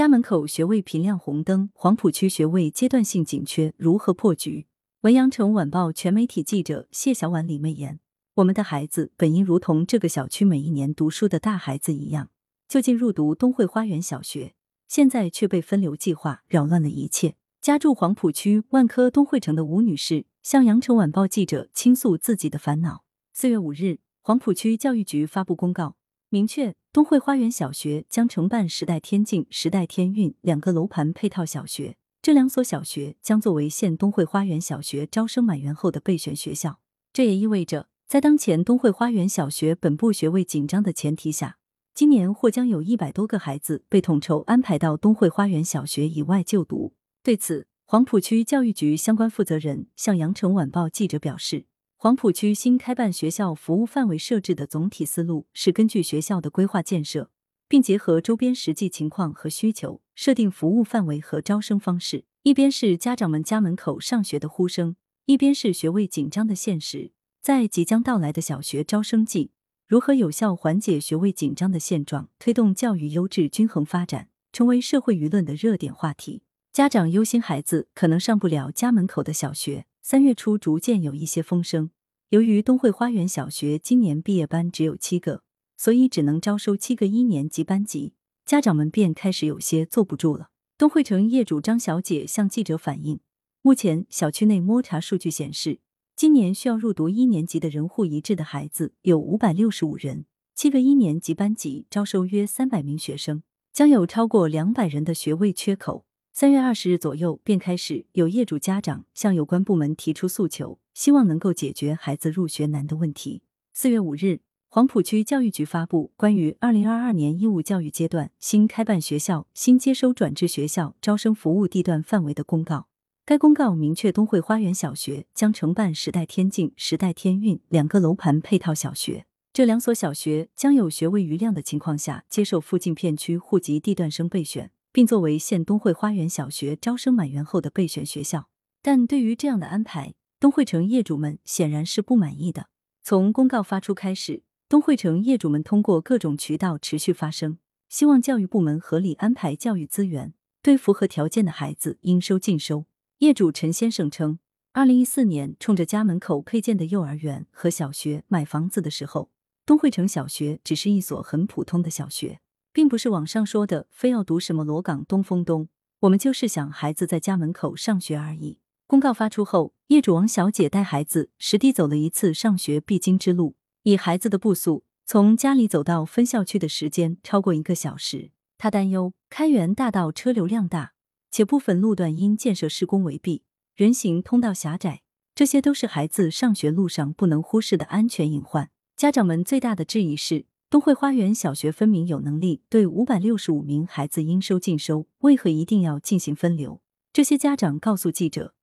家门口学位频亮红灯，黄浦区学位阶段性紧缺，如何破局？文阳城晚报全媒体记者谢小婉、李媚妍。我们的孩子本应如同这个小区每一年读书的大孩子一样，就近入读东汇花园小学，现在却被分流计划扰乱了一切。家住黄浦区万科东汇城的吴女士向羊城晚报记者倾诉自己的烦恼。四月五日，黄浦区教育局发布公告，明确东汇花园小学将承办时代天境、时代天韵两个楼盘配套小学，这两所小学将作为现东汇花园小学招生满员后的备选学校。这也意味着，在当前东汇花园小学本部学位紧张的前提下，今年或将有一百多个孩子被统筹安排到东汇花园小学以外就读。对此，黄浦区教育局相关负责人向羊城晚报记者表示，黄浦区新开办学校服务范围设置的总体思路是根据学校的规划建设，并结合周边实际情况和需求，设定服务范围和招生方式。一边是家长们家门口上学的呼声，一边是学位紧张的现实。在即将到来的小学招生季，如何有效缓解学位紧张的现状，推动教育优质均衡发展，成为社会舆论的热点话题。家长忧心孩子可能上不了家门口的小学，三月初逐渐有一些风声。由于东汇花园小学今年毕业班只有七个，所以只能招收七个一年级班级，家长们便开始有些坐不住了。东汇城业主张小姐向记者反映，目前小区内摸查数据显示，今年需要入读一年级的人户一致的孩子有五百六十五人，七个一年级班级招收约三百名学生，将有超过两百人的学位缺口。三月二十日左右，便开始有业主家长向有关部门提出诉求，希望能够解决孩子入学难的问题。四月五日，黄浦区教育局发布关于二零二二年义务教育阶段新开办学校、新接收转制学校招生服务地段范围的公告。该公告明确，东汇花园小学将承办时代天境、时代天韵两个楼盘配套小学，这两所小学将有学位余量的情况下，接受附近片区户籍地段生备选。并作为县东汇花园小学招生满员后的备选学校，但对于这样的安排，东汇城业主们显然是不满意的。从公告发出开始，东汇城业主们通过各种渠道持续发声，希望教育部门合理安排教育资源，对符合条件的孩子应收尽收。业主陈先生称，二零一四年冲着家门口配建的幼儿园和小学买房子的时候，东汇城小学只是一所很普通的小学。并不是网上说的非要读什么罗岗东风东，我们就是想孩子在家门口上学而已。公告发出后，业主王小姐带孩子实地走了一次上学必经之路，以孩子的步速，从家里走到分校区的时间超过一个小时。她担忧开元大道车流量大，且部分路段因建设施工围蔽，人行通道狭窄，这些都是孩子上学路上不能忽视的安全隐患。家长们最大的质疑是。东汇花园小学分明有能力对五百六十五名孩子应收尽收，为何一定要进行分流？这些家长告诉记者，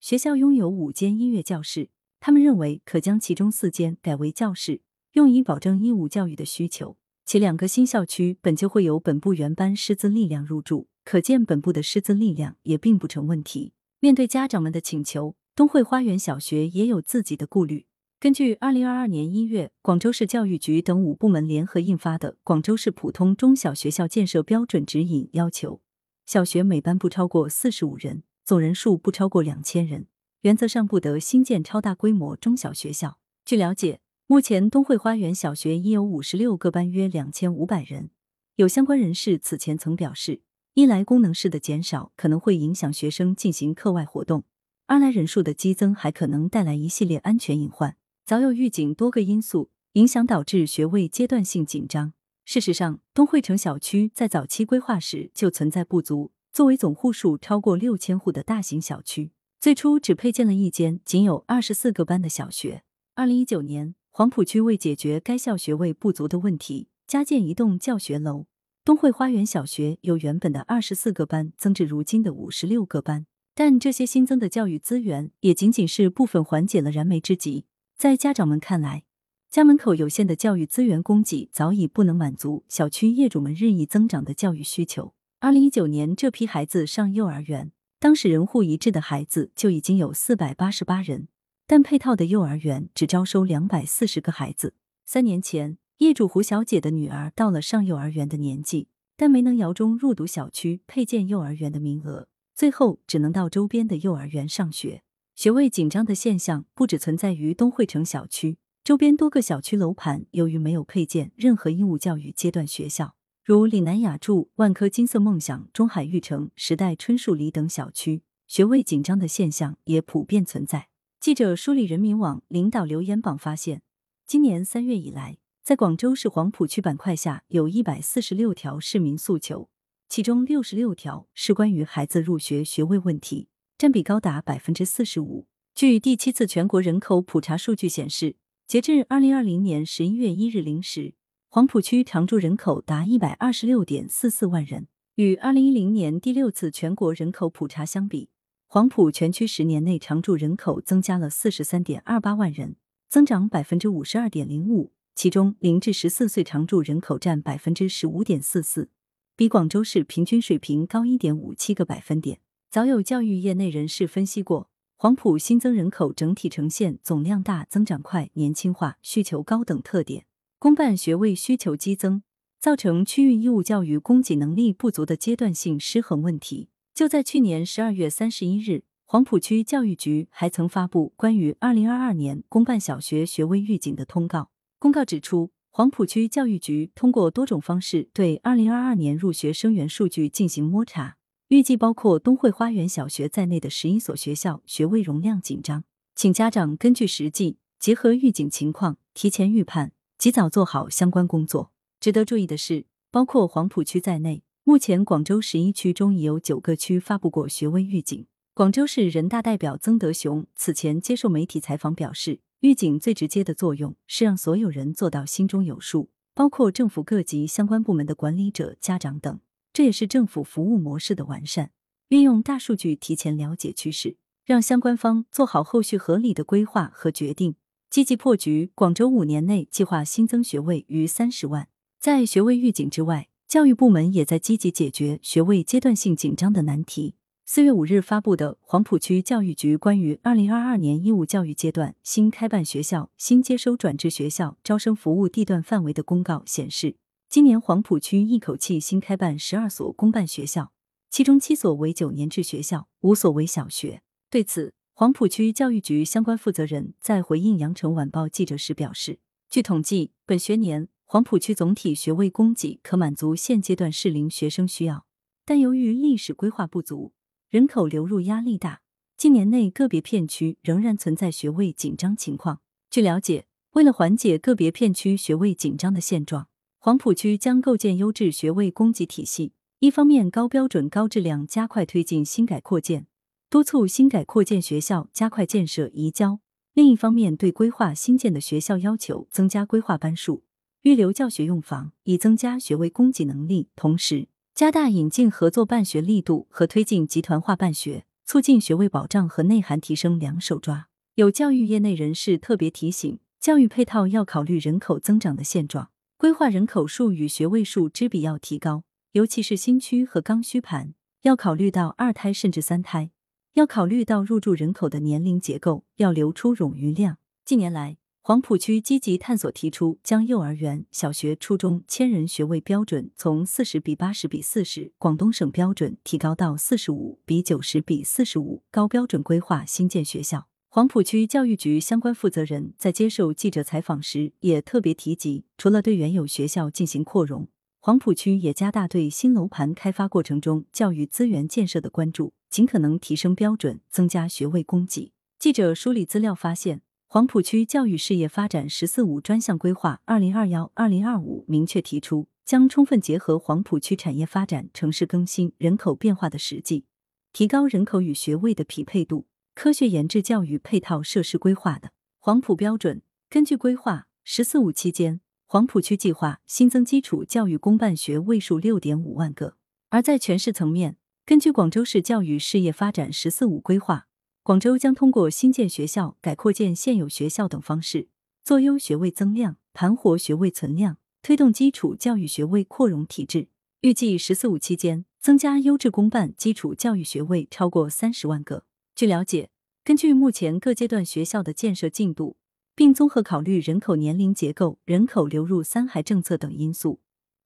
学校拥有五间音乐教室，他们认为可将其中四间改为教室，用以保证义务教育的需求。且两个新校区本就会有本部原班师资力量入驻，可见本部的师资力量也并不成问题。面对家长们的请求，东汇花园小学也有自己的顾虑。根据二零二二年一月广州市教育局等五部门联合印发的《广州市普通中小学校建设标准指引》要求，小学每班不超过四十五人，总人数不超过两千人，原则上不得新建超大规模中小学校。据了解，目前东汇花园小学已有五十六个班，约两千五百人。有相关人士此前曾表示，一来功能室的减少可能会影响学生进行课外活动，二来人数的激增还可能带来一系列安全隐患。早有预警，多个因素影响导致学位阶段性紧张。事实上，东汇城小区在早期规划时就存在不足。作为总户数超过六千户的大型小区，最初只配建了一间仅有二十四个班的小学。二零一九年，黄浦区为解决该校学位不足的问题，加建一栋教学楼。东汇花园小学由原本的二十四个班增至如今的五十六个班，但这些新增的教育资源也仅仅是部分缓解了燃眉之急。在家长们看来，家门口有限的教育资源供给早已不能满足小区业主们日益增长的教育需求。二零一九年，这批孩子上幼儿园，当时人户一致的孩子就已经有四百八十八人，但配套的幼儿园只招收两百四十个孩子。三年前，业主胡小姐的女儿到了上幼儿园的年纪。但没能摇中入读小区配建幼儿园的名额，最后只能到周边的幼儿园上学。学位紧张的现象不只存在于东汇城小区，周边多个小区楼盘由于没有配建任何义务教育阶段学校，如岭南雅筑、万科金色梦想、中海育城、时代春树里等小区，学位紧张的现象也普遍存在。记者梳理人民网领导留言榜发现，今年三月以来。在广州市黄埔区板块下，有一百四十六条市民诉求，其中六十六条是关于孩子入学学位问题，占比高达百分之四十五。据第七次全国人口普查数据显示，截至二零二零年十一月一日零时，黄埔区常住人口达一百二十六点四四万人，与二零一零年第六次全国人口普查相比，黄埔全区十年内常住人口增加了四十三点二八万人，增长百分之五十二点零五。其中，零至十四岁常住人口占百分之十五点四四，比广州市平均水平高一点五七个百分点。早有教育业内人士分析过，黄埔新增人口整体呈现总量大、增长快、年轻化、需求高等特点，公办学位需求激增，造成区域义务教育供给能力不足的阶段性失衡问题。就在去年十二月三十一日，黄埔区教育局还曾发布关于二零二二年公办小学学位预警的通告。公告指出，黄埔区教育局通过多种方式对二零二二年入学生源数据进行摸查，预计包括东汇花园小学在内的十一所学校学位容量紧张，请家长根据实际，结合预警情况，提前预判，及早做好相关工作。值得注意的是，包括黄埔区在内，目前广州十一区中已有九个区发布过学位预警。广州市人大代表曾德雄此前接受媒体采访表示。预警最直接的作用是让所有人做到心中有数，包括政府各级相关部门的管理者、家长等。这也是政府服务模式的完善，运用大数据提前了解趋势，让相关方做好后续合理的规划和决定，积极破局。广州五年内计划新增学位逾三十万。在学位预警之外，教育部门也在积极解决学位阶段性紧张的难题。四月五日发布的黄埔区教育局关于二零二二年义务教育阶段新开办学校、新接收转制学校招生服务地段范围的公告显示，今年黄埔区一口气新开办十二所公办学校，其中七所为九年制学校，五所为小学。对此，黄埔区教育局相关负责人在回应羊城晚报记者时表示，据统计，本学年黄埔区总体学位供给可满足现阶段适龄学生需要，但由于历史规划不足。人口流入压力大，近年内个别片区仍然存在学位紧张情况。据了解，为了缓解个别片区学位紧张的现状，黄埔区将构建优质学位供给体系。一方面，高标准、高质量，加快推进新改扩建，督促新改扩建学校加快建设移交；另一方面，对规划新建的学校要求增加规划班数，预留教学用房，以增加学位供给能力。同时，加大引进合作办学力度和推进集团化办学，促进学位保障和内涵提升两手抓。有教育业内人士特别提醒，教育配套要考虑人口增长的现状，规划人口数与学位数之比要提高，尤其是新区和刚需盘，要考虑到二胎甚至三胎，要考虑到入住人口的年龄结构，要留出冗余量。近年来，黄埔区积极探索提出，将幼儿园、小学、初中千人学位标准从四十比八十比四十广东省标准提高到四十五比九十比四十五高标准规划新建学校。黄埔区教育局相关负责人在接受记者采访时也特别提及，除了对原有学校进行扩容，黄埔区也加大对新楼盘开发过程中教育资源建设的关注，尽可能提升标准，增加学位供给。记者梳理资料发现。黄埔区教育事业发展“十四五”专项规划（二零二幺二零二五）明确提出，将充分结合黄浦区产业发展、城市更新、人口变化的实际，提高人口与学位的匹配度，科学研制教育配套设施规划的黄埔标准。根据规划，“十四五”期间，黄埔区计划新增基础教育公办学位数六点五万个。而在全市层面，根据广州市教育事业发展“十四五”规划。广州将通过新建学校、改扩建现有学校等方式，做优学位增量、盘活学位存量，推动基础教育学位扩容体制。预计“十四五”期间，增加优质公办基础教育学位超过三十万个。据了解，根据目前各阶段学校的建设进度，并综合考虑人口年龄结构、人口流入三孩政策等因素，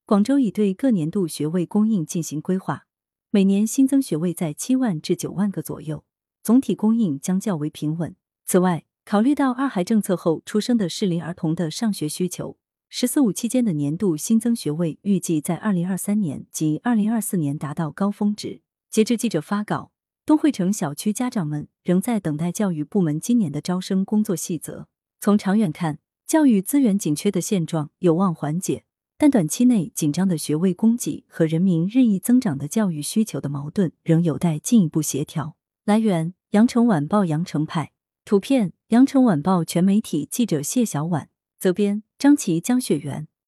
广州已对各年度学位供应进行规划，每年新增学位在七万至九万个左右，总体供应将较为平稳。此外，考虑到二孩政策后出生的适龄儿童的上学需求，“十四五”期间的年度新增学位预计在二零二三年及二零二四年达到高峰值。截至记者发稿，东汇城小区家长们仍在等待教育部门今年的招生工作细则。从长远看，教育资源紧缺的现状有望缓解，但短期内紧张的学位供给和人民日益增长的教育需求的矛盾仍有待进一步协调。来源：羊城晚报羊城派，图片：羊城晚报全媒体记者谢小婉，责编：张琪、江雪源。